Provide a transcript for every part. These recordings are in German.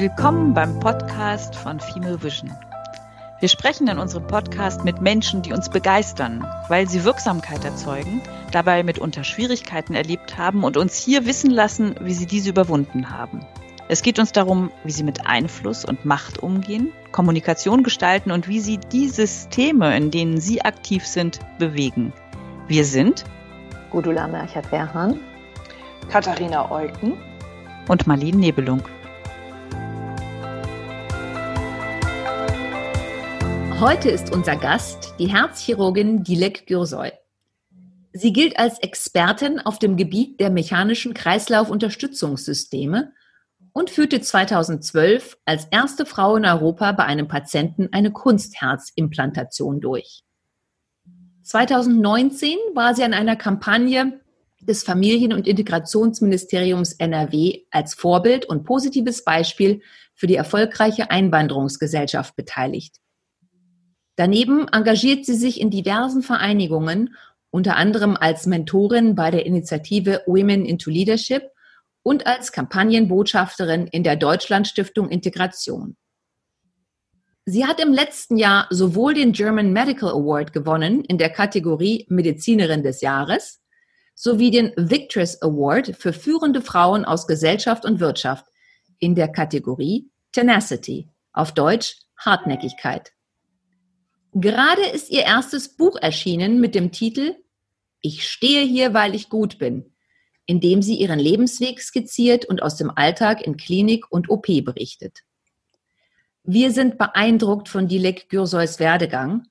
Willkommen beim Podcast von Female Vision. Wir sprechen in unserem Podcast mit Menschen, die uns begeistern, weil sie Wirksamkeit erzeugen, dabei mitunter Schwierigkeiten erlebt haben und uns hier wissen lassen, wie sie diese überwunden haben. Es geht uns darum, wie sie mit Einfluss und Macht umgehen, Kommunikation gestalten und wie sie die Systeme, in denen sie aktiv sind, bewegen. Wir sind Gudula Merchert-Werhan, Katharina Eucken und Marlene Nebelung. Heute ist unser Gast die Herzchirurgin Dilek Gürsoy. Sie gilt als Expertin auf dem Gebiet der mechanischen Kreislaufunterstützungssysteme und führte 2012 als erste Frau in Europa bei einem Patienten eine Kunstherzimplantation durch. 2019 war sie an einer Kampagne des Familien- und Integrationsministeriums NRW als Vorbild und positives Beispiel für die erfolgreiche Einwanderungsgesellschaft beteiligt. Daneben engagiert sie sich in diversen Vereinigungen, unter anderem als Mentorin bei der Initiative Women into Leadership und als Kampagnenbotschafterin in der Deutschlandstiftung Integration. Sie hat im letzten Jahr sowohl den German Medical Award gewonnen in der Kategorie Medizinerin des Jahres sowie den Victress Award für führende Frauen aus Gesellschaft und Wirtschaft in der Kategorie Tenacity, auf Deutsch Hartnäckigkeit. Gerade ist ihr erstes Buch erschienen mit dem Titel Ich stehe hier, weil ich gut bin, in dem sie ihren Lebensweg skizziert und aus dem Alltag in Klinik und OP berichtet. Wir sind beeindruckt von Dilek Gürsoys Werdegang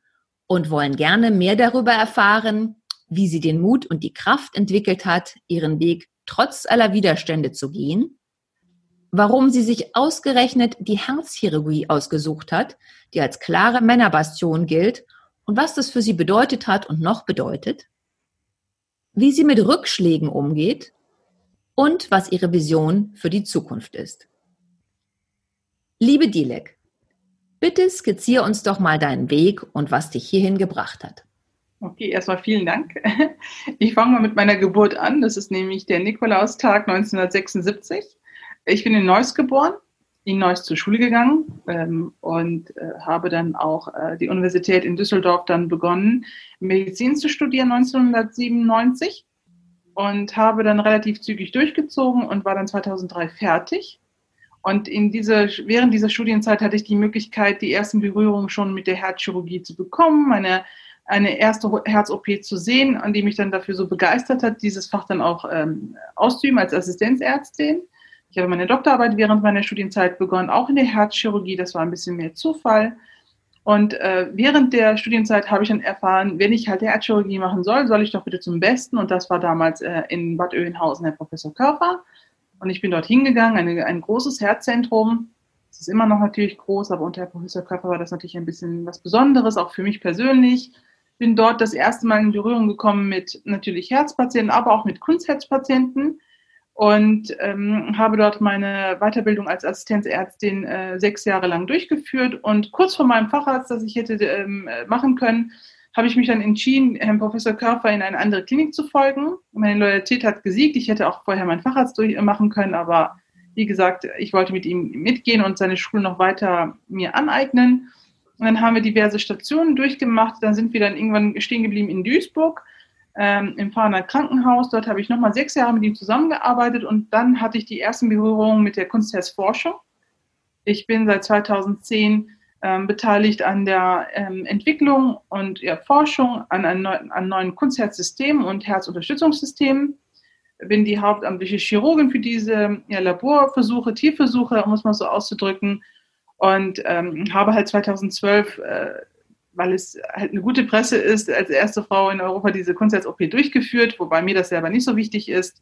und wollen gerne mehr darüber erfahren, wie sie den Mut und die Kraft entwickelt hat, ihren Weg trotz aller Widerstände zu gehen warum sie sich ausgerechnet die Herzchirurgie ausgesucht hat, die als klare Männerbastion gilt und was das für sie bedeutet hat und noch bedeutet, wie sie mit Rückschlägen umgeht und was ihre Vision für die Zukunft ist. Liebe Dilek, bitte skizziere uns doch mal deinen Weg und was dich hierhin gebracht hat. Okay, erstmal vielen Dank. Ich fange mal mit meiner Geburt an. Das ist nämlich der Nikolaustag 1976 ich bin in Neuss geboren, in Neuss zur Schule gegangen ähm, und äh, habe dann auch äh, die Universität in Düsseldorf dann begonnen, Medizin zu studieren 1997 und habe dann relativ zügig durchgezogen und war dann 2003 fertig. Und in diese, während dieser Studienzeit hatte ich die Möglichkeit, die ersten Berührungen schon mit der Herzchirurgie zu bekommen, meine, eine erste Herz-OP zu sehen, an die mich dann dafür so begeistert hat, dieses Fach dann auch ähm, auszuüben als Assistenzärztin. Ich habe meine Doktorarbeit während meiner Studienzeit begonnen, auch in der Herzchirurgie. Das war ein bisschen mehr Zufall. Und äh, während der Studienzeit habe ich dann erfahren, wenn ich halt Herzchirurgie machen soll, soll ich doch bitte zum Besten. Und das war damals äh, in Bad Oeynhausen Herr Professor Körfer. Und ich bin dort hingegangen, eine, ein großes Herzzentrum. Es ist immer noch natürlich groß, aber unter Herr Professor Körfer war das natürlich ein bisschen was Besonderes, auch für mich persönlich. Bin dort das erste Mal in Berührung gekommen mit natürlich Herzpatienten, aber auch mit Kunstherzpatienten und ähm, habe dort meine Weiterbildung als Assistenzärztin äh, sechs Jahre lang durchgeführt. Und kurz vor meinem Facharzt, das ich hätte ähm, machen können, habe ich mich dann entschieden, Herrn Professor Körfer in eine andere Klinik zu folgen. Meine Loyalität hat gesiegt. Ich hätte auch vorher meinen Facharzt durchmachen können, aber wie gesagt, ich wollte mit ihm mitgehen und seine Schule noch weiter mir aneignen. Und dann haben wir diverse Stationen durchgemacht. Dann sind wir dann irgendwann stehen geblieben in Duisburg ähm, im Fahrener Krankenhaus. Dort habe ich nochmal sechs Jahre mit ihm zusammengearbeitet und dann hatte ich die ersten Berührungen mit der Kunstherzforschung. Ich bin seit 2010 ähm, beteiligt an der ähm, Entwicklung und ja, Forschung an, einem neuen, an neuen Kunstherzsystemen und Herzunterstützungssystemen. Bin die hauptamtliche Chirurgin für diese ja, Laborversuche, Tierversuche, um es mal so auszudrücken. Und ähm, habe halt 2012 äh, weil es halt eine gute Presse ist, als erste Frau in Europa diese Kunstheitz-OP durchgeführt, wobei mir das selber nicht so wichtig ist.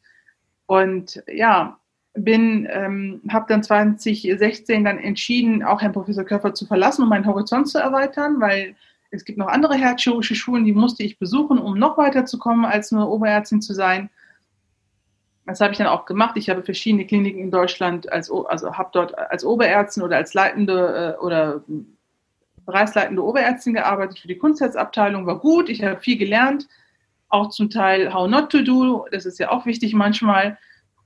Und ja, bin, ähm, habe dann 2016 dann entschieden, auch Herrn Professor Körfer zu verlassen, um meinen Horizont zu erweitern, weil es gibt noch andere herzchirurgische Schulen, die musste ich besuchen, um noch weiterzukommen, als nur Oberärztin zu sein. Das habe ich dann auch gemacht. Ich habe verschiedene Kliniken in Deutschland als, also habe dort als Oberärztin oder als leitende äh, oder bereichsleitende Oberärztin gearbeitet für die Kunstherzabteilung, war gut, ich habe viel gelernt, auch zum Teil How Not to Do, das ist ja auch wichtig manchmal.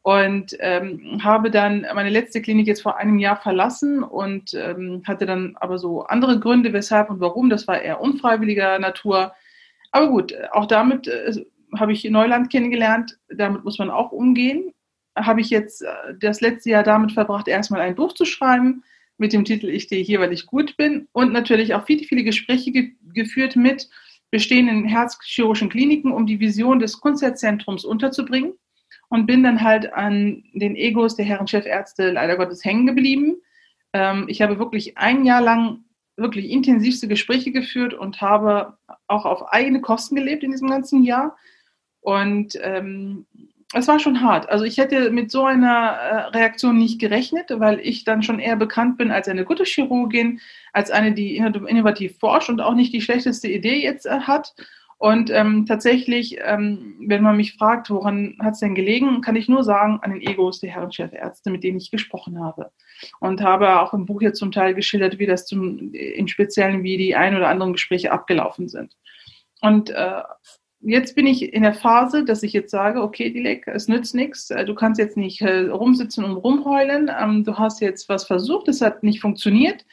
und ähm, habe dann meine letzte Klinik jetzt vor einem Jahr verlassen und ähm, hatte dann aber so andere Gründe, weshalb und warum. Das war eher unfreiwilliger Natur. Aber gut, auch damit äh, habe ich Neuland kennengelernt. Damit muss man auch umgehen. Habe ich jetzt äh, das letzte Jahr damit verbracht, erstmal ein Buch zu schreiben mit dem Titel Ich stehe hier, weil ich gut bin und natürlich auch viele, viele Gespräche ge geführt mit bestehenden herzchirurgischen Kliniken, um die Vision des Kunstherzentrums unterzubringen und bin dann halt an den Egos der Herren Chefärzte leider Gottes hängen geblieben. Ähm, ich habe wirklich ein Jahr lang wirklich intensivste Gespräche geführt und habe auch auf eigene Kosten gelebt in diesem ganzen Jahr. Und ähm, es war schon hart. Also ich hätte mit so einer äh, Reaktion nicht gerechnet, weil ich dann schon eher bekannt bin als eine gute Chirurgin, als eine, die innovativ forscht und auch nicht die schlechteste Idee jetzt äh, hat. Und ähm, tatsächlich, ähm, wenn man mich fragt, woran hat es denn gelegen, kann ich nur sagen, an den Egos der Herren Chefärzte, mit denen ich gesprochen habe. Und habe auch im Buch jetzt zum Teil geschildert, wie das zum, im Speziellen, wie die ein oder anderen Gespräche abgelaufen sind. Und äh, jetzt bin ich in der Phase, dass ich jetzt sage, okay, Dilek, es nützt nichts, äh, du kannst jetzt nicht äh, rumsitzen und rumheulen, ähm, du hast jetzt was versucht, es hat nicht funktioniert.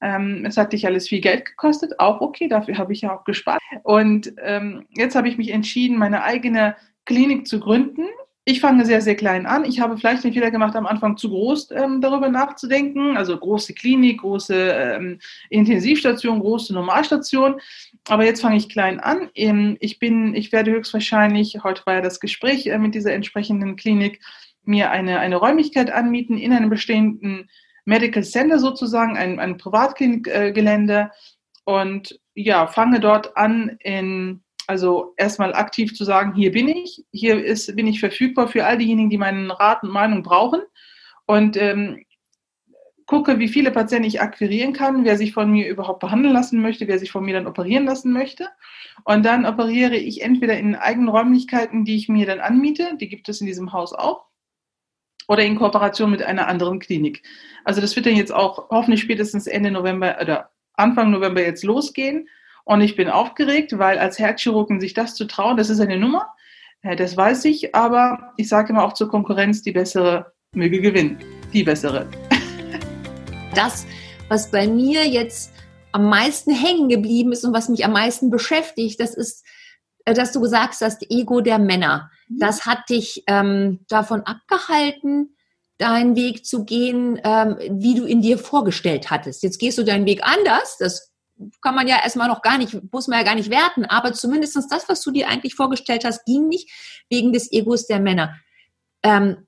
Ähm, es hat dich alles viel Geld gekostet, auch okay, dafür habe ich ja auch gespart. Und ähm, jetzt habe ich mich entschieden, meine eigene Klinik zu gründen. Ich fange sehr, sehr klein an. Ich habe vielleicht den Fehler gemacht, am Anfang zu groß ähm, darüber nachzudenken. Also große Klinik, große ähm, Intensivstation, große Normalstation. Aber jetzt fange ich klein an. Ähm, ich bin, ich werde höchstwahrscheinlich, heute war ja das Gespräch äh, mit dieser entsprechenden Klinik, mir eine, eine Räumlichkeit anmieten in einem bestehenden Medical Center sozusagen, ein, ein Privatklinikgelände und ja, fange dort an, in, also erstmal aktiv zu sagen, hier bin ich, hier ist, bin ich verfügbar für all diejenigen, die meinen Rat und Meinung brauchen und ähm, gucke, wie viele Patienten ich akquirieren kann, wer sich von mir überhaupt behandeln lassen möchte, wer sich von mir dann operieren lassen möchte. Und dann operiere ich entweder in eigenen Räumlichkeiten, die ich mir dann anmiete, die gibt es in diesem Haus auch, oder in Kooperation mit einer anderen Klinik. Also das wird dann jetzt auch hoffentlich spätestens Ende November oder Anfang November jetzt losgehen. Und ich bin aufgeregt, weil als Herzchirurgen sich das zu trauen, das ist eine Nummer, das weiß ich, aber ich sage immer auch zur Konkurrenz, die bessere möge gewinnen. Die bessere. Das, was bei mir jetzt am meisten hängen geblieben ist und was mich am meisten beschäftigt, das ist, äh, dass du gesagt hast, Ego der Männer. Mhm. Das hat dich ähm, davon abgehalten, deinen Weg zu gehen, ähm, wie du in dir vorgestellt hattest. Jetzt gehst du deinen Weg anders. Das kann man ja erstmal noch gar nicht, muss man ja gar nicht werten, aber zumindest das, was du dir eigentlich vorgestellt hast, ging nicht wegen des Egos der Männer. Ähm,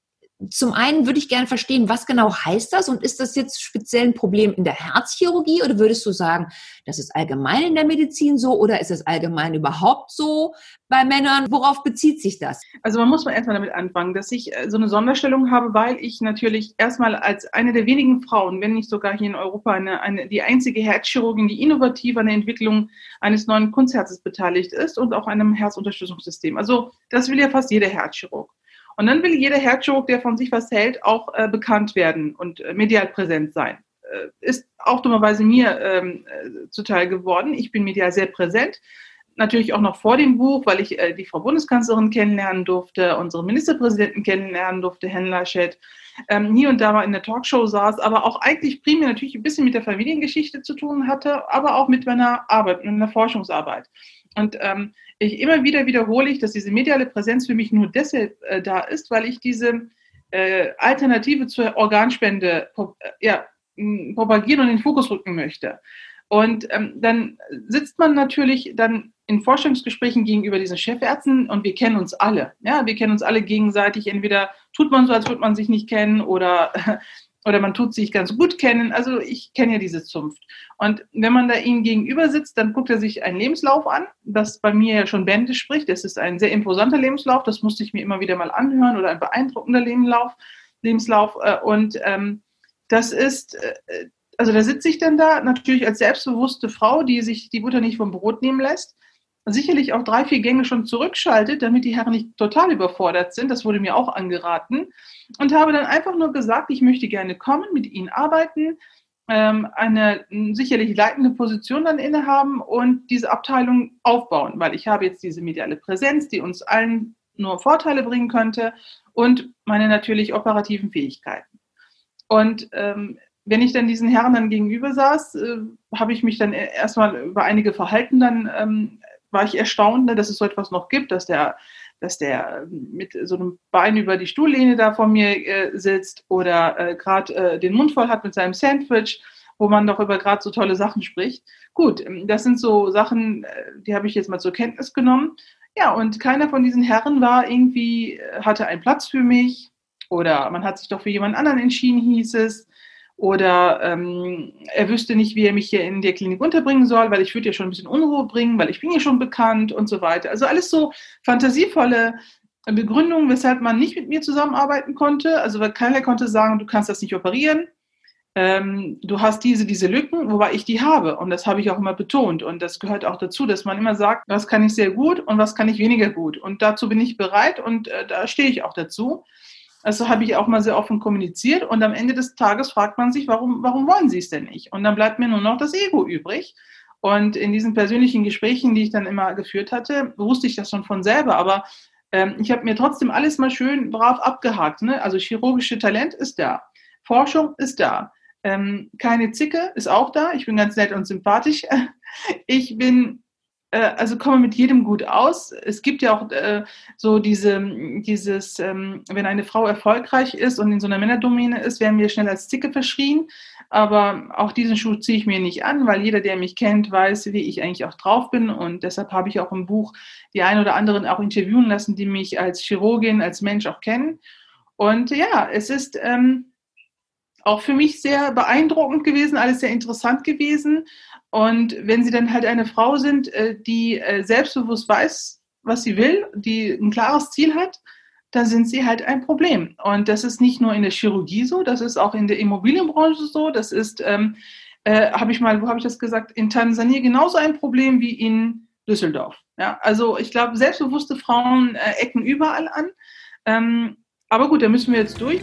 zum einen würde ich gerne verstehen, was genau heißt das und ist das jetzt speziell ein Problem in der Herzchirurgie oder würdest du sagen, das ist allgemein in der Medizin so oder ist es allgemein überhaupt so bei Männern? Worauf bezieht sich das? Also man muss mal erstmal damit anfangen, dass ich äh, so eine Sonderstellung habe, weil ich natürlich erstmal als eine der wenigen Frauen, wenn nicht sogar hier in Europa, eine, eine, die einzige Herzchirurgin, die innovativ an der Entwicklung eines neuen Kunstherzes beteiligt ist und auch einem Herzunterstützungssystem. Also das will ja fast jeder Herzchirurg. Und dann will jeder Herzchirurg, der von sich was hält, auch äh, bekannt werden und äh, medial präsent sein. Äh, ist auch dummerweise mir ähm, äh, zuteil geworden. Ich bin medial sehr präsent. Natürlich auch noch vor dem Buch, weil ich äh, die Frau Bundeskanzlerin kennenlernen durfte, unsere Ministerpräsidenten kennenlernen durfte, Herrn Laschet, ähm, hier und da mal in der Talkshow saß, aber auch eigentlich primär natürlich ein bisschen mit der Familiengeschichte zu tun hatte, aber auch mit meiner Arbeit, mit meiner Forschungsarbeit. Und ähm, ich immer wieder wiederhole ich, dass diese mediale Präsenz für mich nur deshalb äh, da ist, weil ich diese äh, Alternative zur Organspende äh, ja, propagieren und in den Fokus rücken möchte. Und ähm, dann sitzt man natürlich dann in Forschungsgesprächen gegenüber diesen Chefärzten und wir kennen uns alle. Ja, wir kennen uns alle gegenseitig. Entweder tut man so, als würde man sich nicht kennen oder oder man tut sich ganz gut kennen. Also ich kenne ja diese Zunft. Und wenn man da ihm gegenüber sitzt, dann guckt er sich einen Lebenslauf an, das bei mir ja schon Bände spricht. Das ist ein sehr imposanter Lebenslauf, das musste ich mir immer wieder mal anhören oder ein beeindruckender Lebenslauf. Lebenslauf. Äh, und ähm, das ist, äh, also da sitze ich dann da, natürlich als selbstbewusste Frau, die sich die Butter nicht vom Brot nehmen lässt sicherlich auch drei, vier Gänge schon zurückschaltet, damit die Herren nicht total überfordert sind. Das wurde mir auch angeraten. Und habe dann einfach nur gesagt, ich möchte gerne kommen, mit Ihnen arbeiten, ähm, eine sicherlich leitende Position dann innehaben und diese Abteilung aufbauen, weil ich habe jetzt diese mediale Präsenz, die uns allen nur Vorteile bringen könnte und meine natürlich operativen Fähigkeiten. Und ähm, wenn ich dann diesen Herren dann gegenüber saß, äh, habe ich mich dann erstmal über einige Verhalten dann ähm, war ich erstaunt, ne, dass es so etwas noch gibt, dass der, dass der mit so einem Bein über die Stuhllehne da vor mir äh, sitzt oder äh, gerade äh, den Mund voll hat mit seinem Sandwich, wo man doch über gerade so tolle Sachen spricht. Gut, ähm, das sind so Sachen, äh, die habe ich jetzt mal zur Kenntnis genommen. Ja, und keiner von diesen Herren war irgendwie, äh, hatte einen Platz für mich oder man hat sich doch für jemand anderen entschieden, hieß es. Oder ähm, er wüsste nicht, wie er mich hier in der Klinik unterbringen soll, weil ich würde ja schon ein bisschen Unruhe bringen, weil ich bin ja schon bekannt und so weiter. Also alles so fantasievolle Begründungen, weshalb man nicht mit mir zusammenarbeiten konnte. Also weil keiner konnte sagen, du kannst das nicht operieren. Ähm, du hast diese, diese Lücken, wobei ich die habe. Und das habe ich auch immer betont. Und das gehört auch dazu, dass man immer sagt, was kann ich sehr gut und was kann ich weniger gut. Und dazu bin ich bereit und äh, da stehe ich auch dazu. Also habe ich auch mal sehr offen kommuniziert und am Ende des Tages fragt man sich, warum, warum wollen sie es denn nicht? Und dann bleibt mir nur noch das Ego übrig. Und in diesen persönlichen Gesprächen, die ich dann immer geführt hatte, wusste ich das schon von selber, aber ähm, ich habe mir trotzdem alles mal schön brav abgehakt. Ne? Also chirurgische Talent ist da, Forschung ist da, ähm, keine Zicke ist auch da, ich bin ganz nett und sympathisch. Ich bin äh, also komme mit jedem gut aus. Es gibt ja auch äh, so diese, dieses, ähm, wenn eine Frau erfolgreich ist und in so einer Männerdomäne ist, werden wir schnell als Zicke verschrien. Aber auch diesen Schuh ziehe ich mir nicht an, weil jeder, der mich kennt, weiß, wie ich eigentlich auch drauf bin. Und deshalb habe ich auch im Buch die ein oder anderen auch interviewen lassen, die mich als Chirurgin, als Mensch auch kennen. Und ja, es ist ähm, auch für mich sehr beeindruckend gewesen, alles sehr interessant gewesen. Und wenn sie dann halt eine Frau sind, äh, die äh, selbstbewusst weiß, was sie will, die ein klares Ziel hat, dann sind sie halt ein Problem. Und das ist nicht nur in der Chirurgie so, das ist auch in der Immobilienbranche so, das ist, ähm, äh, habe ich mal, wo habe ich das gesagt, in Tansania genauso ein Problem wie in Düsseldorf. Ja, also ich glaube, selbstbewusste Frauen äh, ecken überall an. Ähm, aber gut, da müssen wir jetzt durch.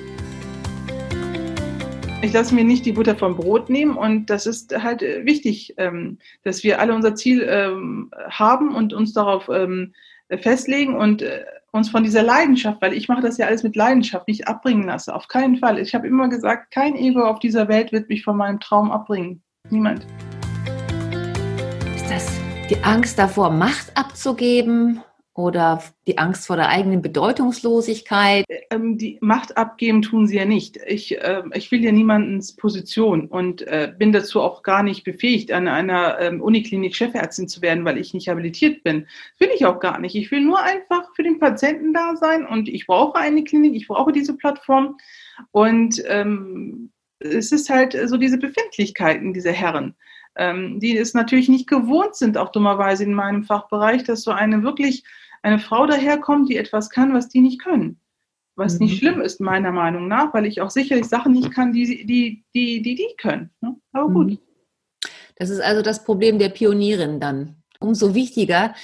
Ich lasse mir nicht die Butter vom Brot nehmen und das ist halt äh, wichtig, ähm, dass wir alle unser Ziel ähm, haben und uns darauf ähm, festlegen und äh, uns von dieser Leidenschaft, weil ich mache das ja alles mit Leidenschaft, nicht abbringen lasse. Auf keinen Fall. Ich habe immer gesagt, kein Ego auf dieser Welt wird mich von meinem Traum abbringen. Niemand. Ist das die Angst davor, Macht abzugeben oder die Angst vor der eigenen Bedeutungslosigkeit? Ähm, die Macht abgeben tun sie ja nicht. Ich, äh, ich will ja niemandens Position und äh, bin dazu auch gar nicht befähigt, an einer ähm, Uniklinik Chefärztin zu werden, weil ich nicht habilitiert bin. Das will ich auch gar nicht. Ich will nur einfach für den Patienten da sein und ich brauche eine Klinik, ich brauche diese Plattform und ähm, es ist halt so diese Befindlichkeiten dieser Herren ähm, die es natürlich nicht gewohnt sind, auch dummerweise in meinem Fachbereich, dass so eine wirklich eine Frau daherkommt, die etwas kann, was die nicht können. Was mhm. nicht schlimm ist, meiner Meinung nach, weil ich auch sicherlich Sachen nicht kann, die die, die, die, die können. Ne? Aber gut. Mhm. Das ist also das Problem der Pionierin dann. Umso wichtiger,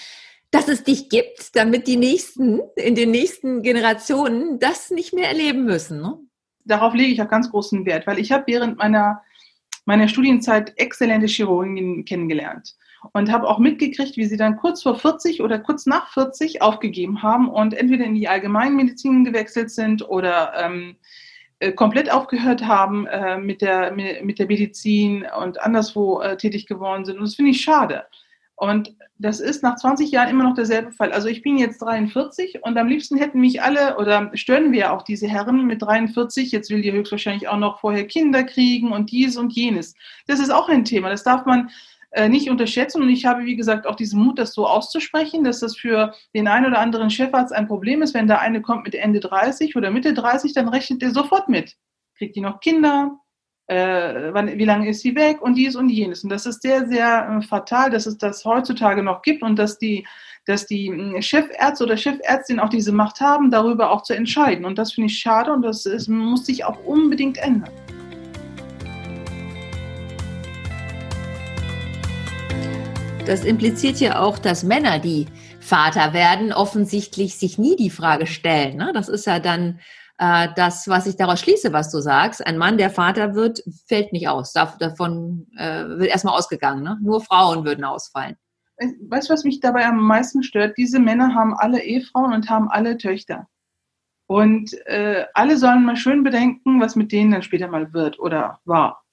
dass es dich gibt, damit die nächsten, in den nächsten Generationen das nicht mehr erleben müssen. Ne? Darauf lege ich auch ganz großen Wert, weil ich habe während meiner, meiner Studienzeit exzellente Chirurgen kennengelernt und habe auch mitgekriegt, wie sie dann kurz vor 40 oder kurz nach 40 aufgegeben haben und entweder in die Allgemeinmedizin gewechselt sind oder ähm, äh, komplett aufgehört haben äh, mit, der, mit der Medizin und anderswo äh, tätig geworden sind. Und das finde ich schade. Und das ist nach 20 Jahren immer noch derselbe Fall. Also ich bin jetzt 43 und am liebsten hätten mich alle oder stören wir auch diese Herren mit 43. Jetzt will die höchstwahrscheinlich auch noch vorher Kinder kriegen und dies und jenes. Das ist auch ein Thema. Das darf man äh, nicht unterschätzen. Und ich habe, wie gesagt, auch diesen Mut, das so auszusprechen, dass das für den einen oder anderen Chefarzt ein Problem ist. Wenn der eine kommt mit Ende 30 oder Mitte 30, dann rechnet er sofort mit. Kriegt die noch Kinder? Äh, wann, wie lange ist sie weg? Und dies und jenes. Und das ist sehr, sehr äh, fatal, dass es das heutzutage noch gibt und dass die dass die Chefärzte oder Chefärztin auch diese Macht haben, darüber auch zu entscheiden. Und das finde ich schade und das ist, muss sich auch unbedingt ändern. Das impliziert ja auch, dass Männer, die Vater werden, offensichtlich sich nie die Frage stellen. Ne? Das ist ja dann äh, das, was ich daraus schließe, was du sagst. Ein Mann, der Vater wird, fällt nicht aus. davon äh, wird erstmal ausgegangen. Ne? Nur Frauen würden ausfallen. weißt du, was mich dabei am meisten stört? Diese Männer haben alle Ehefrauen und haben alle Töchter. Und äh, alle sollen mal schön bedenken, was mit denen dann später mal wird oder war.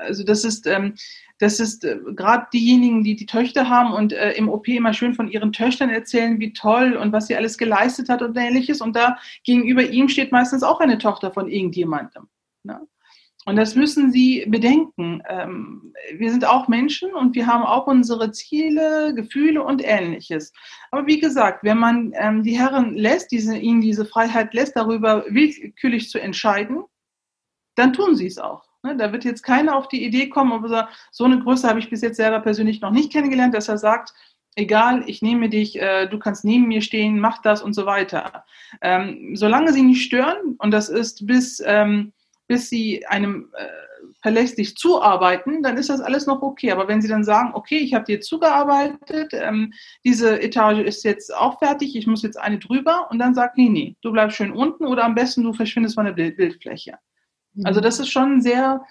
Also das ist, ähm, das ist äh, gerade diejenigen, die die Töchter haben und äh, im OP immer schön von ihren Töchtern erzählen, wie toll und was sie alles geleistet hat und ähnliches. Und da gegenüber ihm steht meistens auch eine Tochter von irgendjemandem. Ne? Und das müssen Sie bedenken. Ähm, wir sind auch Menschen und wir haben auch unsere Ziele, Gefühle und ähnliches. Aber wie gesagt, wenn man ähm, die Herren lässt, diese, ihnen diese Freiheit lässt, darüber willkürlich zu entscheiden, dann tun sie es auch. Ne? Da wird jetzt keiner auf die Idee kommen, aber so eine Größe habe ich bis jetzt selber persönlich noch nicht kennengelernt, dass er sagt, egal, ich nehme dich, äh, du kannst neben mir stehen, mach das und so weiter. Ähm, solange sie nicht stören, und das ist bis bis sie einem äh, verlässlich zuarbeiten, dann ist das alles noch okay. Aber wenn sie dann sagen, okay, ich habe dir zugearbeitet, ähm, diese Etage ist jetzt auch fertig, ich muss jetzt eine drüber und dann sagt, nee, nee, du bleibst schön unten oder am besten du verschwindest von der Bild Bildfläche. Mhm. Also das ist schon sehr,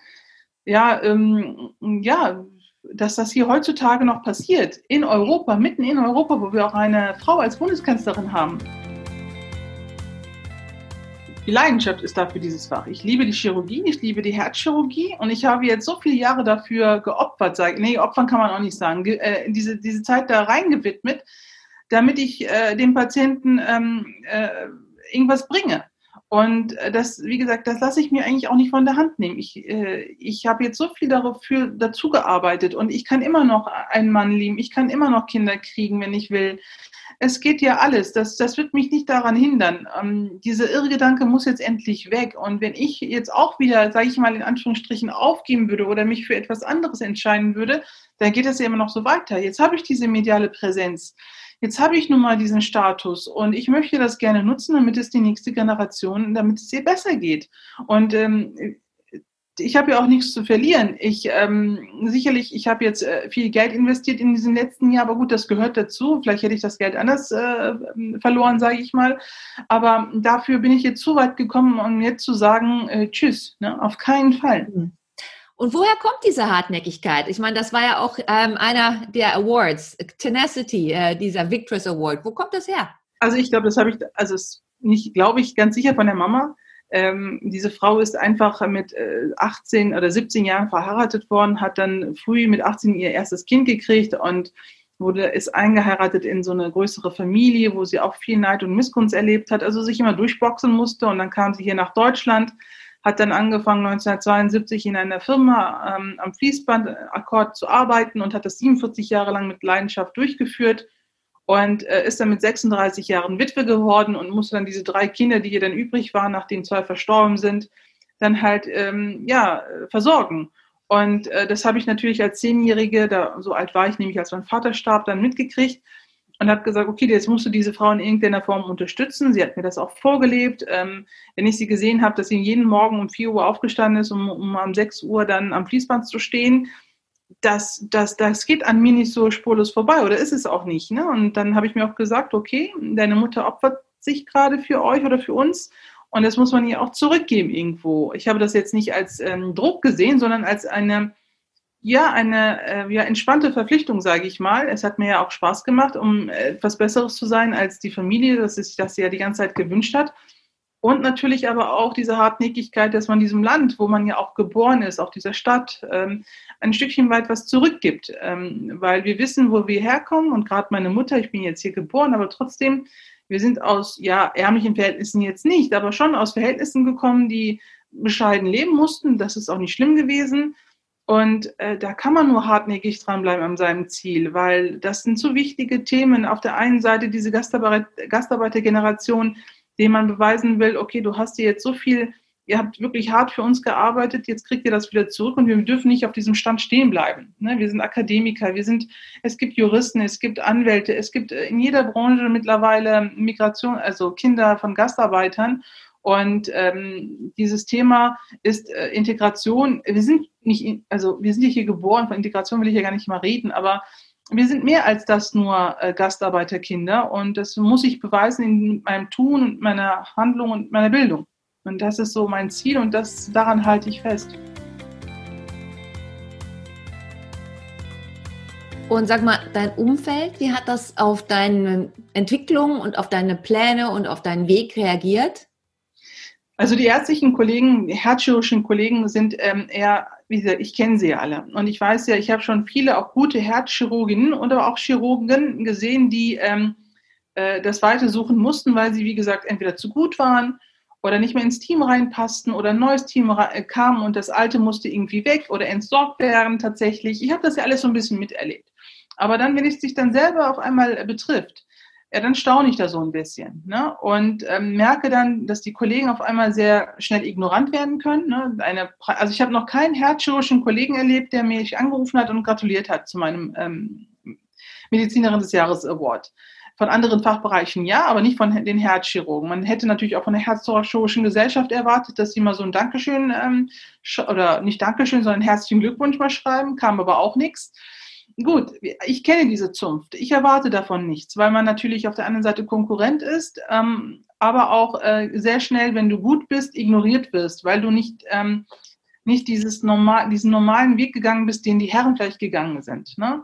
ja, ähm, ja, dass das hier heutzutage noch passiert, in Europa, mitten in Europa, wo wir auch eine Frau als Bundeskanzlerin haben. Die Leidenschaft ist dafür dieses Fach. Ich liebe die Chirurgie, ich liebe die Herzchirurgie und ich habe jetzt so viele Jahre dafür geopfert, sage nee, opfern kann man auch nicht sagen, Ge äh, diese, diese Zeit da reingewidmet, damit ich äh, dem Patienten ähm, äh, irgendwas bringe. Und äh, das, wie gesagt, das lasse ich mir eigentlich auch nicht von der Hand nehmen. Ich, äh, ich habe jetzt so viel dafür dazu gearbeitet und ich kann immer noch einen Mann lieben, ich kann immer noch Kinder kriegen, wenn ich will es geht ja alles. Das, das wird mich nicht daran hindern. Ähm, dieser Irrgedanke muss jetzt endlich weg. Und wenn ich jetzt auch wieder, sage ich mal in Anführungsstrichen, aufgeben würde oder mich für etwas anderes entscheiden würde, dann geht es ja immer noch so weiter. Jetzt habe ich diese mediale Präsenz. Jetzt habe ich nun mal diesen Status und ich möchte das gerne nutzen, damit es die nächste Generation, damit es ihr besser geht. Und ähm, ich habe ja auch nichts zu verlieren. Ich ähm, sicherlich, ich habe jetzt äh, viel Geld investiert in diesem letzten Jahr, aber gut, das gehört dazu. Vielleicht hätte ich das Geld anders äh, verloren, sage ich mal. Aber dafür bin ich jetzt zu weit gekommen, um jetzt zu sagen, äh, tschüss, ne? auf keinen Fall. Mhm. Und woher kommt diese Hartnäckigkeit? Ich meine, das war ja auch ähm, einer der Awards, Tenacity, äh, dieser Victress Award. Wo kommt das her? Also ich glaube, das habe ich, also nicht, glaube ich, ganz sicher von der Mama. Ähm, diese Frau ist einfach mit äh, 18 oder 17 Jahren verheiratet worden, hat dann früh mit 18 ihr erstes Kind gekriegt und wurde, ist eingeheiratet in so eine größere Familie, wo sie auch viel Neid und Missgunst erlebt hat, also sich immer durchboxen musste und dann kam sie hier nach Deutschland, hat dann angefangen 1972 in einer Firma ähm, am Fließbandakkord zu arbeiten und hat das 47 Jahre lang mit Leidenschaft durchgeführt und äh, ist dann mit 36 Jahren Witwe geworden und musste dann diese drei Kinder, die ihr dann übrig waren, nachdem zwei verstorben sind, dann halt ähm, ja versorgen. Und äh, das habe ich natürlich als Zehnjährige, da so alt war ich nämlich, als mein Vater starb, dann mitgekriegt und habe gesagt, okay, jetzt musst du diese Frau in irgendeiner Form unterstützen. Sie hat mir das auch vorgelebt. Ähm, wenn ich sie gesehen habe, dass sie jeden Morgen um 4 Uhr aufgestanden ist, um, um um 6 Uhr dann am Fließband zu stehen, das, das, das geht an mir nicht so spurlos vorbei oder ist es auch nicht. Ne? Und dann habe ich mir auch gesagt, okay, deine Mutter opfert sich gerade für euch oder für uns und das muss man ihr auch zurückgeben irgendwo. Ich habe das jetzt nicht als ähm, Druck gesehen, sondern als eine, ja, eine äh, ja, entspannte Verpflichtung, sage ich mal. Es hat mir ja auch Spaß gemacht, um etwas Besseres zu sein als die Familie, das sich das ja die ganze Zeit gewünscht hat. Und natürlich aber auch diese Hartnäckigkeit, dass man diesem Land, wo man ja auch geboren ist, auch dieser Stadt, ähm, ein Stückchen weit was zurückgibt. Ähm, weil wir wissen, wo wir herkommen. Und gerade meine Mutter, ich bin jetzt hier geboren, aber trotzdem, wir sind aus ja, ärmlichen Verhältnissen jetzt nicht, aber schon aus Verhältnissen gekommen, die bescheiden leben mussten. Das ist auch nicht schlimm gewesen. Und äh, da kann man nur hartnäckig dranbleiben an seinem Ziel, weil das sind so wichtige Themen. Auf der einen Seite diese Gastarbeitergeneration, dem man beweisen will, okay, du hast dir jetzt so viel, ihr habt wirklich hart für uns gearbeitet, jetzt kriegt ihr das wieder zurück und wir dürfen nicht auf diesem Stand stehen bleiben. Ne? Wir sind Akademiker, wir sind, es gibt Juristen, es gibt Anwälte, es gibt äh, in jeder Branche mittlerweile Migration, also Kinder von Gastarbeitern. Und ähm, dieses Thema ist äh, Integration. Wir sind nicht, also wir sind hier geboren, von Integration will ich ja gar nicht mal reden, aber wir sind mehr als das nur äh, Gastarbeiterkinder und das muss ich beweisen in meinem Tun und meiner Handlung und meiner Bildung. Und das ist so mein Ziel und das, daran halte ich fest. Und sag mal, dein Umfeld, wie hat das auf deine Entwicklung und auf deine Pläne und auf deinen Weg reagiert? Also die ärztlichen Kollegen, die herzchirurgischen Kollegen sind ähm, eher, wie gesagt, ich kenne sie ja alle. Und ich weiß ja, ich habe schon viele auch gute Herzchirurginnen oder auch Chirurgen gesehen, die ähm, äh, das Weite suchen mussten, weil sie, wie gesagt, entweder zu gut waren oder nicht mehr ins Team reinpassten oder ein neues Team äh, kam und das alte musste irgendwie weg oder entsorgt werden tatsächlich. Ich habe das ja alles so ein bisschen miterlebt. Aber dann, wenn es sich dann selber auf einmal betrifft, ja, dann staune ich da so ein bisschen ne? und ähm, merke dann, dass die Kollegen auf einmal sehr schnell ignorant werden können. Ne? Eine, also ich habe noch keinen herzchirurgischen Kollegen erlebt, der mich angerufen hat und gratuliert hat zu meinem ähm, Medizinerin des Jahres Award. Von anderen Fachbereichen ja, aber nicht von den Herzchirurgen. Man hätte natürlich auch von der Herzchirurgischen Gesellschaft erwartet, dass sie mal so ein Dankeschön ähm, oder nicht Dankeschön, sondern herzlichen Glückwunsch mal schreiben, kam aber auch nichts gut, ich kenne diese Zunft. Ich erwarte davon nichts, weil man natürlich auf der anderen Seite Konkurrent ist, ähm, aber auch äh, sehr schnell, wenn du gut bist, ignoriert wirst, weil du nicht, ähm, nicht dieses normal, diesen normalen Weg gegangen bist, den die Herren vielleicht gegangen sind. Ne?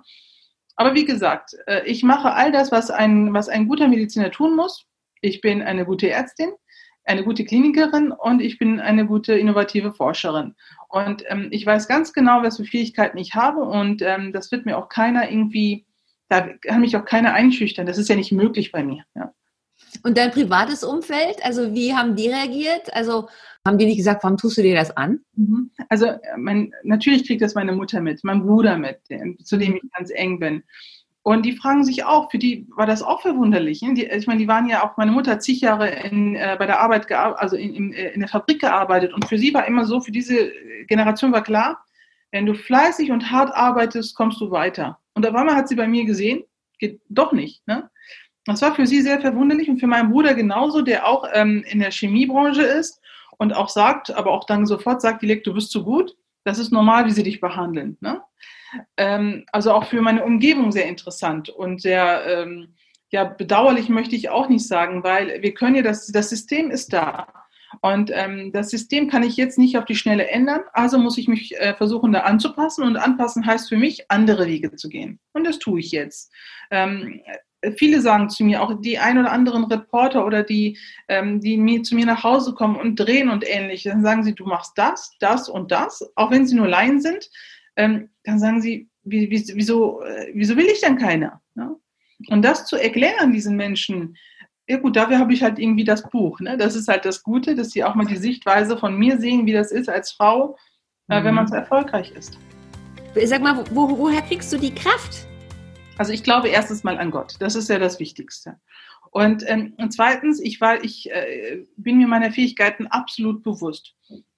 Aber wie gesagt, äh, ich mache all das, was ein, was ein guter Mediziner tun muss. Ich bin eine gute Ärztin, eine gute Klinikerin und ich bin eine gute innovative Forscherin. Und ähm, ich weiß ganz genau, was für Fähigkeiten ich habe und ähm, das wird mir auch keiner irgendwie, da kann mich auch keiner einschüchtern. Das ist ja nicht möglich bei mir. Ja. Und dein privates Umfeld, also wie haben die reagiert? Also haben die nicht gesagt, warum tust du dir das an? Mhm. Also mein, natürlich kriegt das meine Mutter mit, mein Bruder mit, zu dem ich ganz eng bin. Und die fragen sich auch, für die war das auch verwunderlich. Ne? Die, ich meine, die waren ja auch, meine Mutter hat zig Jahre in, äh, bei der Arbeit, also in, in, in, der Fabrik gearbeitet. Und für sie war immer so, für diese Generation war klar, wenn du fleißig und hart arbeitest, kommst du weiter. Und auf einmal hat sie bei mir gesehen, geht doch nicht. Ne? Das war für sie sehr verwunderlich und für meinen Bruder genauso, der auch ähm, in der Chemiebranche ist und auch sagt, aber auch dann sofort sagt, die du bist zu gut. Das ist normal, wie sie dich behandeln. Ne? Ähm, also auch für meine Umgebung sehr interessant und sehr ähm, ja, bedauerlich möchte ich auch nicht sagen, weil wir können ja, das, das System ist da. Und ähm, das System kann ich jetzt nicht auf die Schnelle ändern, also muss ich mich äh, versuchen, da anzupassen. Und anpassen heißt für mich, andere Wege zu gehen. Und das tue ich jetzt. Ähm, viele sagen zu mir, auch die ein oder anderen Reporter oder die, ähm, die mir, zu mir nach Hause kommen und drehen und ähnlich, dann sagen sie, du machst das, das und das, auch wenn sie nur Laien sind ähm, dann sagen sie, wie, wie, wieso, äh, wieso will ich dann keiner? Ne? Und das zu erklären diesen Menschen, ja gut, dafür habe ich halt irgendwie das Buch. Ne? Das ist halt das Gute, dass sie auch mal die Sichtweise von mir sehen, wie das ist als Frau, äh, wenn man so mhm. erfolgreich ist. Sag mal, wo, woher kriegst du die Kraft? Also ich glaube erstens mal an Gott. Das ist ja das Wichtigste. Und, ähm, und zweitens, ich, war, ich äh, bin mir meiner Fähigkeiten absolut bewusst.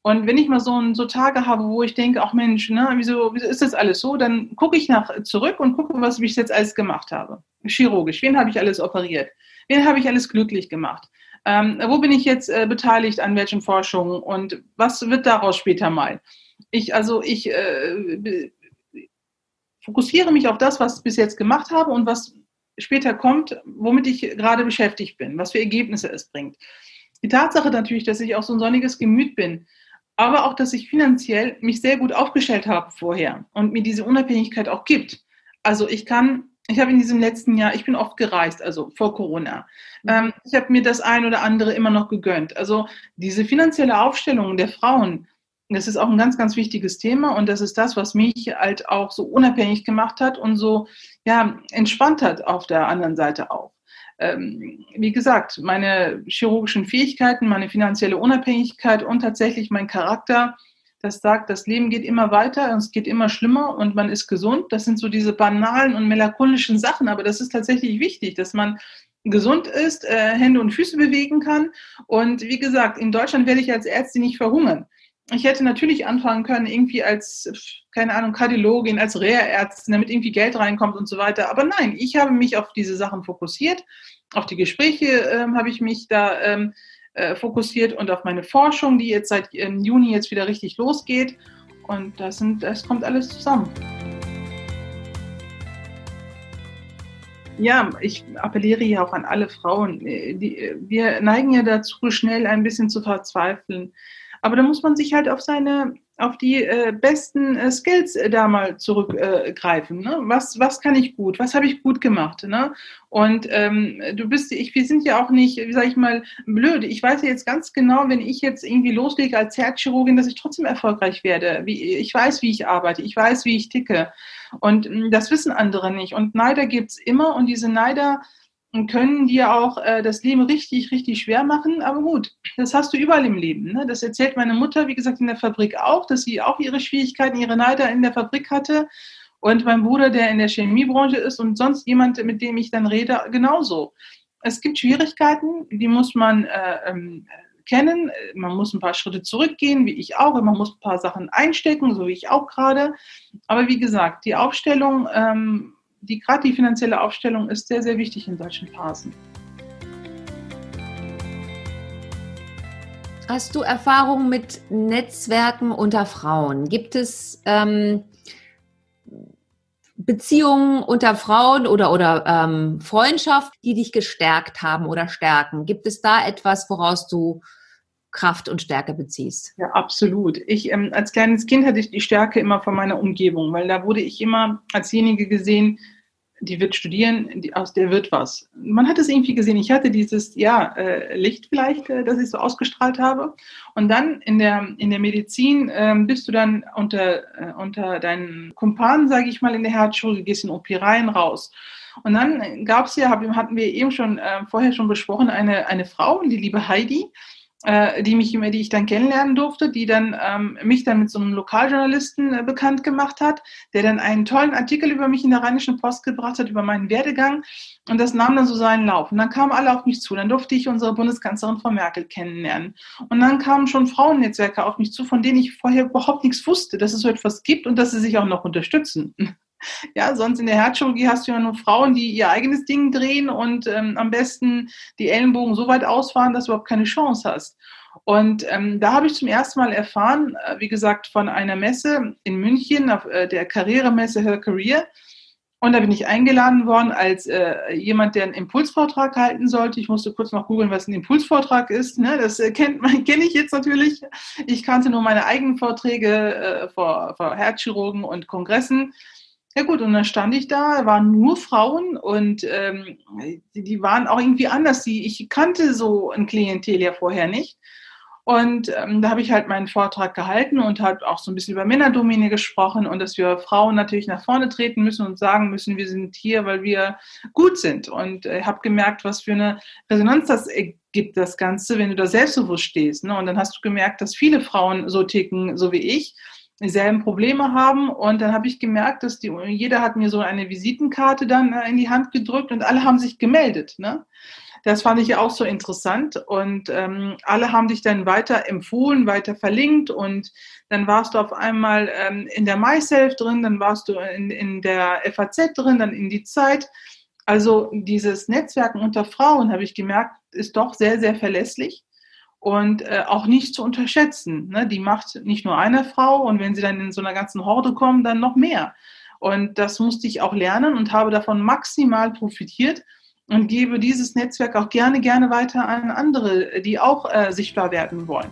Und wenn ich mal so, so Tage habe, wo ich denke, ach Mensch, ne, wieso, wieso ist das alles so, dann gucke ich nach zurück und gucke, was ich jetzt alles gemacht habe. Chirurgisch, wen habe ich alles operiert? Wen habe ich alles glücklich gemacht? Ähm, wo bin ich jetzt äh, beteiligt an welchen Forschungen und was wird daraus später mal? Ich, also ich äh, fokussiere mich auf das, was ich bis jetzt gemacht habe und was später kommt, womit ich gerade beschäftigt bin, was für Ergebnisse es bringt. Die Tatsache natürlich, dass ich auch so ein sonniges Gemüt bin, aber auch, dass ich finanziell mich sehr gut aufgestellt habe vorher und mir diese Unabhängigkeit auch gibt. Also ich kann, ich habe in diesem letzten Jahr, ich bin oft gereist, also vor Corona. Mhm. Ähm, ich habe mir das ein oder andere immer noch gegönnt. Also diese finanzielle Aufstellung der Frauen, das ist auch ein ganz, ganz wichtiges Thema und das ist das, was mich halt auch so unabhängig gemacht hat und so ja, entspannt hat auf der anderen Seite auch ähm, wie gesagt, meine chirurgischen Fähigkeiten, meine finanzielle Unabhängigkeit und tatsächlich mein Charakter, das sagt, das Leben geht immer weiter und es geht immer schlimmer und man ist gesund. Das sind so diese banalen und melancholischen Sachen, aber das ist tatsächlich wichtig, dass man gesund ist, äh, Hände und Füße bewegen kann. Und wie gesagt, in Deutschland werde ich als Ärztin nicht verhungern ich hätte natürlich anfangen können, irgendwie als, keine Ahnung, Kardiologin, als Reha-Ärztin, damit irgendwie Geld reinkommt und so weiter. Aber nein, ich habe mich auf diese Sachen fokussiert. Auf die Gespräche ähm, habe ich mich da ähm, äh, fokussiert und auf meine Forschung, die jetzt seit ähm, Juni jetzt wieder richtig losgeht. Und das, sind, das kommt alles zusammen. Ja, ich appelliere ja auch an alle Frauen. Äh, die, wir neigen ja dazu, schnell ein bisschen zu verzweifeln. Aber da muss man sich halt auf seine, auf die äh, besten äh, Skills äh, da mal zurückgreifen. ne? Was, was kann ich gut? Was habe ich gut gemacht? Ne? Und ähm, du bist, ich, wir sind ja auch nicht, wie sage ich mal, blöd. Ich weiß ja jetzt ganz genau, wenn ich jetzt irgendwie loslege als Herzchirurgin, dass ich trotzdem erfolgreich werde. Wie, ich weiß, wie ich arbeite, ich weiß, wie ich ticke. Und mh, das wissen andere nicht. Und Neider gibt's immer und diese Neider können dir auch äh, das Leben richtig, richtig schwer machen. Aber gut, das hast du überall im Leben. Ne? Das erzählt meine Mutter, wie gesagt, in der Fabrik auch, dass sie auch ihre Schwierigkeiten, ihre Neider in der Fabrik hatte. Und mein Bruder, der in der Chemiebranche ist und sonst jemand, mit dem ich dann rede, genauso. Es gibt Schwierigkeiten, die muss man äh, ähm, kennen. Man muss ein paar Schritte zurückgehen, wie ich auch. Man muss ein paar Sachen einstecken, so wie ich auch gerade. Aber wie gesagt, die Aufstellung ähm, die gerade die finanzielle Aufstellung ist sehr, sehr wichtig in solchen Phasen. Hast du Erfahrung mit Netzwerken unter Frauen? Gibt es ähm, Beziehungen unter Frauen oder, oder ähm, Freundschaft, die dich gestärkt haben oder stärken? Gibt es da etwas, woraus du Kraft und Stärke beziehst? Ja, absolut. Ich ähm, als kleines Kind hatte ich die Stärke immer von meiner Umgebung, weil da wurde ich immer als diejenige gesehen, die wird studieren, die, aus der wird was. Man hat es irgendwie gesehen. Ich hatte dieses ja, äh, Licht vielleicht, äh, das ich so ausgestrahlt habe. Und dann in der, in der Medizin äh, bist du dann unter, äh, unter deinen Kumpanen, sage ich mal, in der Herzschule, gehst in OP rein, raus. Und dann gab es ja, hatten wir eben schon äh, vorher schon besprochen, eine, eine Frau, die liebe Heidi, äh, die mich die ich dann kennenlernen durfte, die dann ähm, mich dann mit so einem Lokaljournalisten äh, bekannt gemacht hat, der dann einen tollen Artikel über mich in der Rheinischen Post gebracht hat, über meinen Werdegang. Und das nahm dann so seinen Lauf. Und dann kamen alle auf mich zu. Dann durfte ich unsere Bundeskanzlerin Frau Merkel kennenlernen. Und dann kamen schon Frauennetzwerke auf mich zu, von denen ich vorher überhaupt nichts wusste, dass es so etwas gibt und dass sie sich auch noch unterstützen. Ja, sonst in der Herzchirurgie hast du ja nur Frauen, die ihr eigenes Ding drehen und ähm, am besten die Ellenbogen so weit ausfahren, dass du überhaupt keine Chance hast. Und ähm, da habe ich zum ersten Mal erfahren, äh, wie gesagt, von einer Messe in München, auf äh, der Karrieremesse Her Career. Und da bin ich eingeladen worden als äh, jemand, der einen Impulsvortrag halten sollte. Ich musste kurz noch googeln, was ein Impulsvortrag ist. Ne? Das äh, kenne ich jetzt natürlich. Ich kannte nur meine eigenen Vorträge äh, vor, vor Herzchirurgen und Kongressen. Ja gut, und dann stand ich da, waren nur Frauen und ähm, die, waren auch irgendwie anders. Ich kannte so ein Klientel ja vorher nicht. Und ähm, da habe ich halt meinen Vortrag gehalten und habe auch so ein bisschen über Männerdomäne gesprochen und dass wir Frauen natürlich nach vorne treten müssen und sagen müssen, wir sind hier, weil wir gut sind. Und äh, habe gemerkt, was für eine Resonanz das gibt, das Ganze, wenn du da selbstbewusst stehst. Ne? Und dann hast du gemerkt, dass viele Frauen so ticken, so wie ich dieselben Probleme haben. Und dann habe ich gemerkt, dass die, jeder hat mir so eine Visitenkarte dann äh, in die Hand gedrückt und alle haben sich gemeldet. Ne? Das fand ich auch so interessant. Und ähm, alle haben dich dann weiter empfohlen, weiter verlinkt. Und dann warst du auf einmal ähm, in der MySelf drin, dann warst du in, in der FAZ drin, dann in die Zeit. Also dieses Netzwerken unter Frauen, habe ich gemerkt, ist doch sehr, sehr verlässlich und äh, auch nicht zu unterschätzen. Ne? Die macht nicht nur eine Frau und wenn sie dann in so einer ganzen Horde kommen, dann noch mehr. Und das musste ich auch lernen und habe davon maximal profitiert und gebe dieses Netzwerk auch gerne, gerne weiter an andere, die auch äh, sichtbar werden wollen.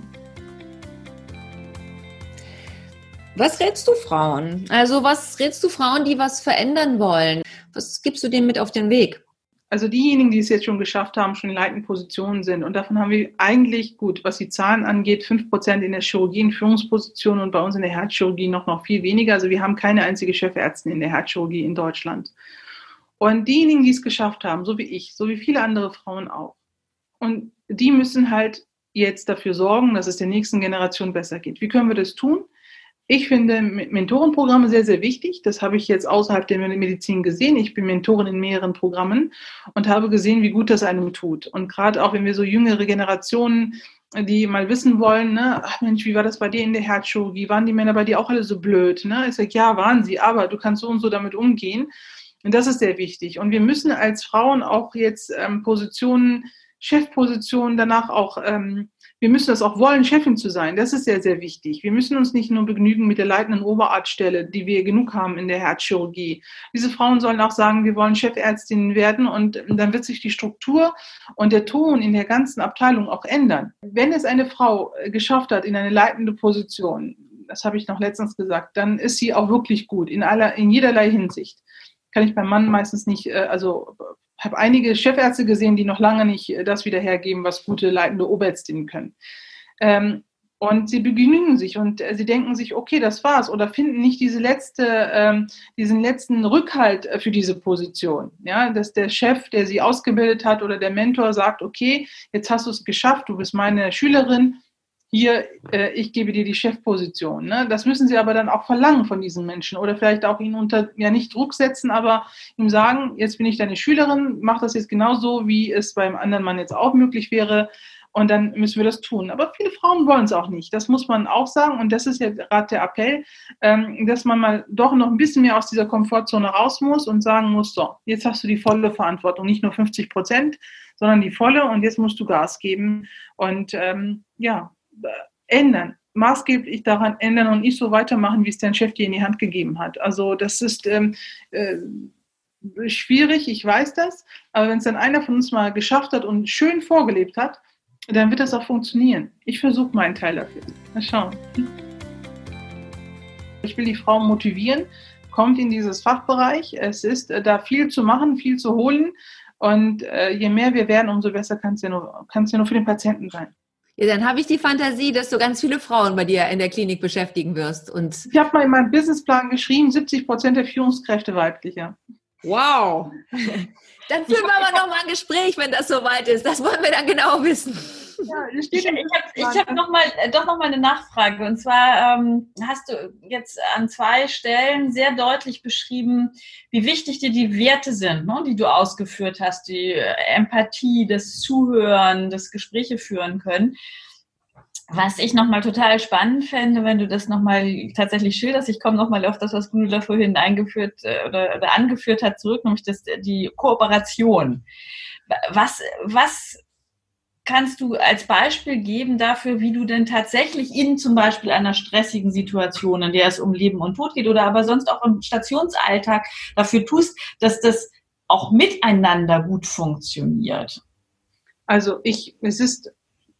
Was rätst du Frauen? Also was rätst du Frauen, die was verändern wollen? Was gibst du denen mit auf den Weg? Also diejenigen, die es jetzt schon geschafft haben, schon in leitenden Positionen sind. Und davon haben wir eigentlich gut, was die Zahlen angeht, fünf Prozent in der Chirurgie in Führungspositionen und bei uns in der Herzchirurgie noch, noch viel weniger. Also wir haben keine einzige Chefärztin in der Herzchirurgie in Deutschland. Und diejenigen, die es geschafft haben, so wie ich, so wie viele andere Frauen auch. Und die müssen halt jetzt dafür sorgen, dass es der nächsten Generation besser geht. Wie können wir das tun? Ich finde Mentorenprogramme sehr, sehr wichtig. Das habe ich jetzt außerhalb der Medizin gesehen. Ich bin Mentorin in mehreren Programmen und habe gesehen, wie gut das einem tut. Und gerade auch, wenn wir so jüngere Generationen, die mal wissen wollen, ne, ach Mensch, wie war das bei dir in der Herzchirurgie? Waren die Männer bei dir auch alle so blöd? Ne? Ich sage, ja, waren sie, aber du kannst so und so damit umgehen. Und das ist sehr wichtig. Und wir müssen als Frauen auch jetzt ähm, Positionen, Chefpositionen danach auch ähm, wir müssen das auch wollen, Chefin zu sein. Das ist sehr, sehr wichtig. Wir müssen uns nicht nur begnügen mit der leitenden Oberarztstelle, die wir genug haben in der Herzchirurgie. Diese Frauen sollen auch sagen, wir wollen Chefärztinnen werden und dann wird sich die Struktur und der Ton in der ganzen Abteilung auch ändern. Wenn es eine Frau geschafft hat in eine leitende Position, das habe ich noch letztens gesagt, dann ist sie auch wirklich gut in aller, in jederlei Hinsicht. Kann ich beim Mann meistens nicht, äh, also habe einige Chefärzte gesehen, die noch lange nicht äh, das wieder hergeben, was gute leitende Oberärztinnen können. Ähm, und sie begnügen sich und äh, sie denken sich, okay, das war's, oder finden nicht diese letzte, ähm, diesen letzten Rückhalt äh, für diese Position. Ja, dass der Chef, der sie ausgebildet hat, oder der Mentor sagt, okay, jetzt hast du es geschafft, du bist meine Schülerin, hier, äh, ich gebe dir die Chefposition. Ne? Das müssen sie aber dann auch verlangen von diesen Menschen oder vielleicht auch ihnen unter, ja nicht Druck setzen, aber ihm sagen, jetzt bin ich deine Schülerin, mach das jetzt genauso, wie es beim anderen Mann jetzt auch möglich wäre. Und dann müssen wir das tun. Aber viele Frauen wollen es auch nicht. Das muss man auch sagen. Und das ist ja gerade der Appell, ähm, dass man mal doch noch ein bisschen mehr aus dieser Komfortzone raus muss und sagen muss, so, jetzt hast du die volle Verantwortung, nicht nur 50 Prozent, sondern die volle und jetzt musst du Gas geben. Und ähm, ja, ändern, maßgeblich daran ändern und nicht so weitermachen, wie es dein Chef dir in die Hand gegeben hat. Also das ist ähm, äh, schwierig, ich weiß das, aber wenn es dann einer von uns mal geschafft hat und schön vorgelebt hat, dann wird das auch funktionieren. Ich versuche meinen Teil dafür. Mal schauen. Ich will die Frauen motivieren, kommt in dieses Fachbereich. Es ist äh, da viel zu machen, viel zu holen. Und äh, je mehr wir werden, umso besser kann es ja, ja nur für den Patienten sein. Ja, dann habe ich die Fantasie, dass du ganz viele Frauen bei dir in der Klinik beschäftigen wirst. Und ich habe mal in meinem Businessplan geschrieben, 70 Prozent der Führungskräfte weiblicher. Wow. Dann führen wir aber noch mal ein Gespräch, wenn das soweit ist. Das wollen wir dann genau wissen. Ja, ich ich habe hab noch mal, äh, doch noch mal eine Nachfrage. Und zwar ähm, hast du jetzt an zwei Stellen sehr deutlich beschrieben, wie wichtig dir die Werte sind, ne, die du ausgeführt hast, die Empathie, das Zuhören, das Gespräche führen können. Was ich nochmal total spannend fände, wenn du das nochmal tatsächlich schilderst, ich komme nochmal auf das, was Bruno da vorhin eingeführt äh, oder, oder angeführt hat, zurück, nämlich das, die Kooperation. Was, was kannst du als Beispiel geben dafür, wie du denn tatsächlich in zum Beispiel einer stressigen Situation, in der es um Leben und Tod geht oder aber sonst auch im Stationsalltag dafür tust, dass das auch miteinander gut funktioniert? Also ich, es ist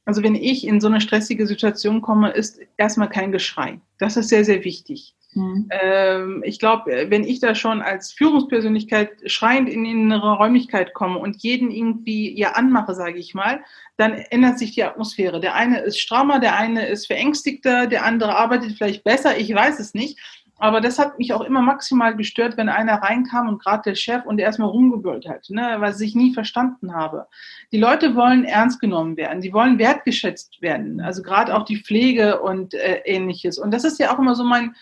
also wenn ich in so eine stressige Situation komme, ist erstmal kein Geschrei. Das ist sehr, sehr wichtig. Mhm. Ähm, ich glaube, wenn ich da schon als Führungspersönlichkeit schreiend in eine Räumlichkeit komme und jeden irgendwie ja anmache, sage ich mal, dann ändert sich die Atmosphäre. Der eine ist strammer, der eine ist verängstigter, der andere arbeitet vielleicht besser, ich weiß es nicht. Aber das hat mich auch immer maximal gestört, wenn einer reinkam und gerade der Chef und erstmal rumgebrüllt hat, ne, was ich nie verstanden habe. Die Leute wollen ernst genommen werden, die wollen wertgeschätzt werden, also gerade auch die Pflege und äh, ähnliches. Und das ist ja auch immer so mein,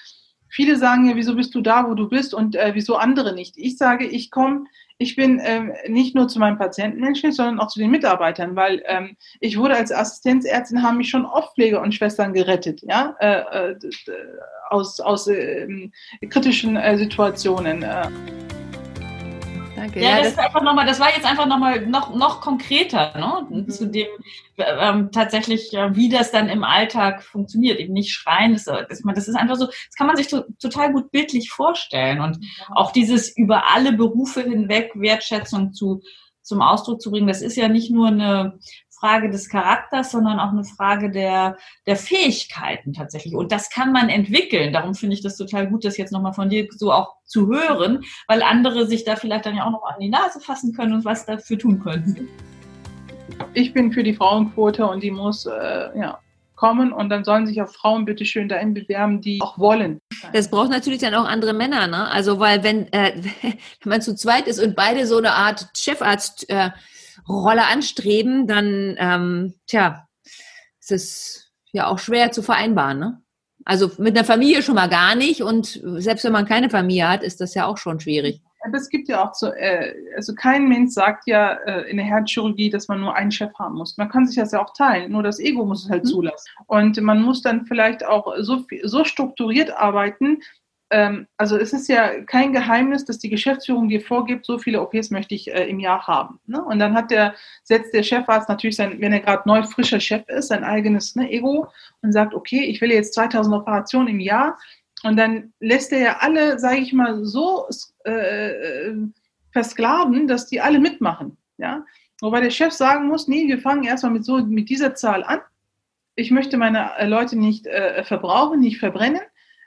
viele sagen ja, wieso bist du da, wo du bist und äh, wieso andere nicht. Ich sage, ich komme ich bin ähm, nicht nur zu meinen Patienten menschlich, sondern auch zu den Mitarbeitern, weil ähm, ich wurde als Assistenzärztin, haben mich schon oft Pfleger und Schwestern gerettet, ja, äh, äh, aus, aus äh, kritischen äh, Situationen. Äh. Danke. Ja, das, das, ist einfach noch mal, das war jetzt einfach nochmal noch, noch konkreter, ne? Mhm. zu dem ähm, tatsächlich, äh, wie das dann im Alltag funktioniert. Eben nicht schreien, das, das, das ist einfach so, das kann man sich to, total gut bildlich vorstellen. Und auch dieses über alle Berufe hinweg Wertschätzung zu, zum Ausdruck zu bringen, das ist ja nicht nur eine Frage des Charakters, sondern auch eine Frage der, der Fähigkeiten tatsächlich. Und das kann man entwickeln. Darum finde ich das total gut, das jetzt nochmal von dir so auch zu hören, weil andere sich da vielleicht dann ja auch noch an die Nase fassen können und was dafür tun können. Ich bin für die Frauenquote und die muss äh, ja, kommen und dann sollen sich auch Frauen bitte schön dahin bewerben, die auch wollen. Das braucht natürlich dann auch andere Männer, ne? Also weil wenn, äh, wenn man zu zweit ist und beide so eine Art Chefarzt äh, Rolle anstreben, dann, ähm, tja, ist es ja auch schwer zu vereinbaren, ne? Also mit einer Familie schon mal gar nicht und selbst wenn man keine Familie hat, ist das ja auch schon schwierig. Aber es gibt ja auch so, äh, also kein Mensch sagt ja äh, in der Herzchirurgie, dass man nur einen Chef haben muss. Man kann sich das ja auch teilen, nur das Ego muss es halt mhm. zulassen. Und man muss dann vielleicht auch so, so strukturiert arbeiten, ähm, also es ist ja kein Geheimnis, dass die Geschäftsführung dir vorgibt, so viele OPs möchte ich äh, im Jahr haben. Ne? Und dann hat der, setzt der Chefarzt natürlich sein, wenn er gerade neu frischer Chef ist, sein eigenes ne, Ego und sagt, okay, ich will jetzt 2000 Operationen im Jahr. Und dann lässt er ja alle, sage ich mal, so äh, versklaven, dass die alle mitmachen. Ja? Wobei der Chef sagen muss, nee, wir fangen erstmal mit so mit dieser Zahl an ich möchte meine äh, Leute nicht äh, verbrauchen, nicht verbrennen.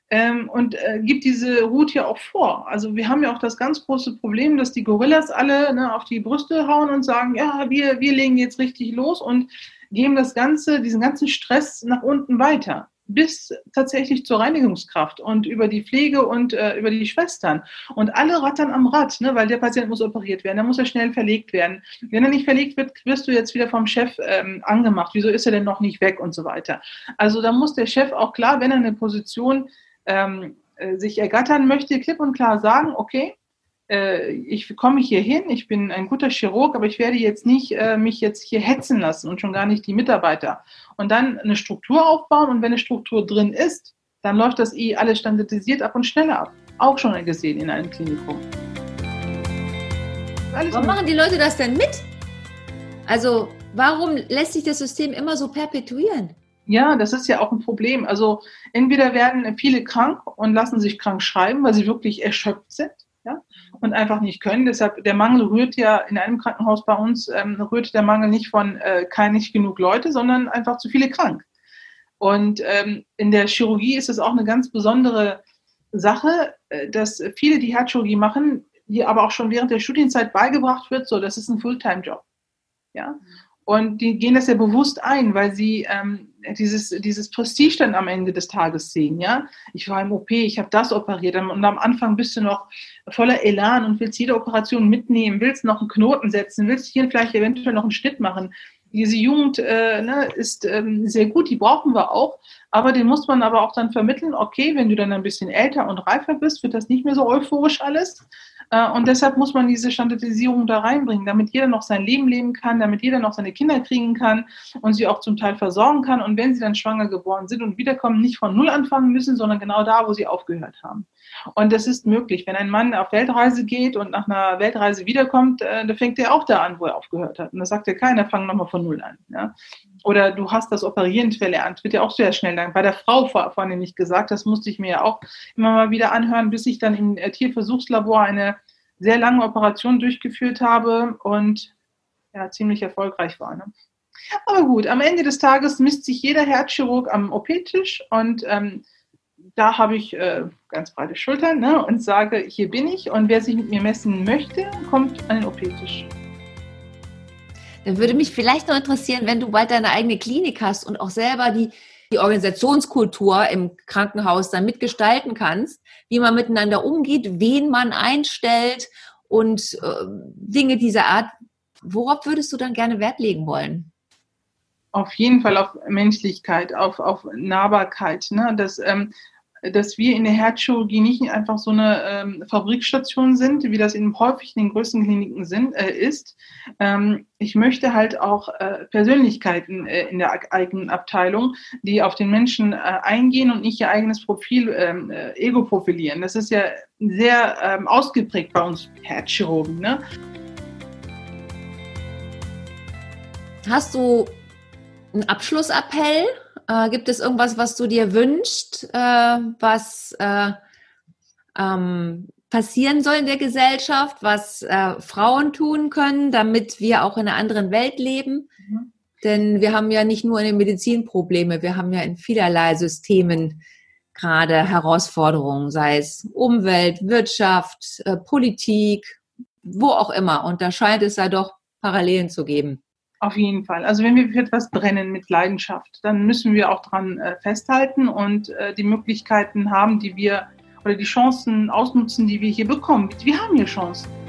Ähm, und äh, gibt diese Route ja auch vor. Also wir haben ja auch das ganz große Problem, dass die Gorillas alle ne, auf die Brüste hauen und sagen, ja, wir, wir legen jetzt richtig los und geben das Ganze, diesen ganzen Stress nach unten weiter bis tatsächlich zur Reinigungskraft und über die Pflege und äh, über die Schwestern. Und alle rattern am Rad, ne, weil der Patient muss operiert werden, dann muss er schnell verlegt werden. Wenn er nicht verlegt wird, wirst du jetzt wieder vom Chef ähm, angemacht. Wieso ist er denn noch nicht weg und so weiter. Also da muss der Chef auch klar, wenn er eine Position ähm, äh, sich ergattern möchte, klipp und klar sagen, okay, äh, ich komme hier hin, ich bin ein guter Chirurg, aber ich werde jetzt nicht äh, mich jetzt hier hetzen lassen und schon gar nicht die Mitarbeiter. Und dann eine Struktur aufbauen und wenn eine Struktur drin ist, dann läuft das eh alles standardisiert ab und schneller ab. Auch schon gesehen in einem Klinikum. Warum machen die Leute das denn mit? Also warum lässt sich das System immer so perpetuieren? Ja, das ist ja auch ein Problem. Also entweder werden viele krank und lassen sich krank schreiben, weil sie wirklich erschöpft sind ja, und einfach nicht können. Deshalb, der Mangel rührt ja in einem Krankenhaus bei uns, ähm, rührt der Mangel nicht von äh, kein nicht genug Leute, sondern einfach zu viele krank. Und ähm, in der Chirurgie ist es auch eine ganz besondere Sache, äh, dass viele, die Herzchirurgie machen, die aber auch schon während der Studienzeit beigebracht wird, so, das ist ein Fulltime-Job. Ja. Und die gehen das ja bewusst ein, weil sie ähm, dieses, dieses Prestige dann am Ende des Tages sehen. Ja? Ich war im OP, ich habe das operiert und am Anfang bist du noch voller Elan und willst jede Operation mitnehmen, willst noch einen Knoten setzen, willst hier vielleicht eventuell noch einen Schnitt machen. Diese Jugend äh, ne, ist ähm, sehr gut, die brauchen wir auch, aber den muss man aber auch dann vermitteln, okay, wenn du dann ein bisschen älter und reifer bist, wird das nicht mehr so euphorisch alles, und deshalb muss man diese Standardisierung da reinbringen, damit jeder noch sein Leben leben kann, damit jeder noch seine Kinder kriegen kann und sie auch zum Teil versorgen kann. Und wenn sie dann schwanger geboren sind und wiederkommen, nicht von Null anfangen müssen, sondern genau da, wo sie aufgehört haben. Und das ist möglich. Wenn ein Mann auf Weltreise geht und nach einer Weltreise wiederkommt, äh, dann fängt er auch da an, wo er aufgehört hat. Und da sagt ja keiner, fang nochmal von Null an. Ja? Oder du hast das Operieren verlernt, wird ja auch sehr schnell lang. Bei der Frau vor, vorhin nicht gesagt, das musste ich mir ja auch immer mal wieder anhören, bis ich dann im äh, Tierversuchslabor eine sehr lange Operation durchgeführt habe und ja, ziemlich erfolgreich war. Ne? Aber gut, am Ende des Tages misst sich jeder Herzchirurg am OP-Tisch und ähm, da habe ich äh, ganz breite Schultern ne, und sage, hier bin ich und wer sich mit mir messen möchte, kommt an den OP-Tisch. Dann würde mich vielleicht noch interessieren, wenn du bald deine eigene Klinik hast und auch selber die, die Organisationskultur im Krankenhaus dann mitgestalten kannst, wie man miteinander umgeht, wen man einstellt und äh, Dinge dieser Art. Worauf würdest du dann gerne Wert legen wollen? Auf jeden Fall auf Menschlichkeit, auf, auf Nahbarkeit. Ne? Das, ähm, dass wir in der Herzchirurgie nicht einfach so eine ähm, Fabrikstation sind, wie das in häufig in den größten Kliniken sind, äh, ist. Ähm, ich möchte halt auch äh, Persönlichkeiten äh, in der eigenen Abteilung, die auf den Menschen äh, eingehen und nicht ihr eigenes Profil, ähm, äh, Ego profilieren. Das ist ja sehr ähm, ausgeprägt bei uns Herzchirurgen. Ne? Hast du einen Abschlussappell? Äh, gibt es irgendwas, was du dir wünschst, äh, was äh, ähm, passieren soll in der Gesellschaft, was äh, Frauen tun können, damit wir auch in einer anderen Welt leben? Mhm. Denn wir haben ja nicht nur in den Medizin Probleme, wir haben ja in vielerlei Systemen gerade Herausforderungen, sei es Umwelt, Wirtschaft, äh, Politik, wo auch immer. Und da scheint es ja doch Parallelen zu geben. Auf jeden Fall. Also wenn wir für etwas brennen mit Leidenschaft, dann müssen wir auch dran äh, festhalten und äh, die Möglichkeiten haben, die wir oder die Chancen ausnutzen, die wir hier bekommen. Wir haben hier Chancen.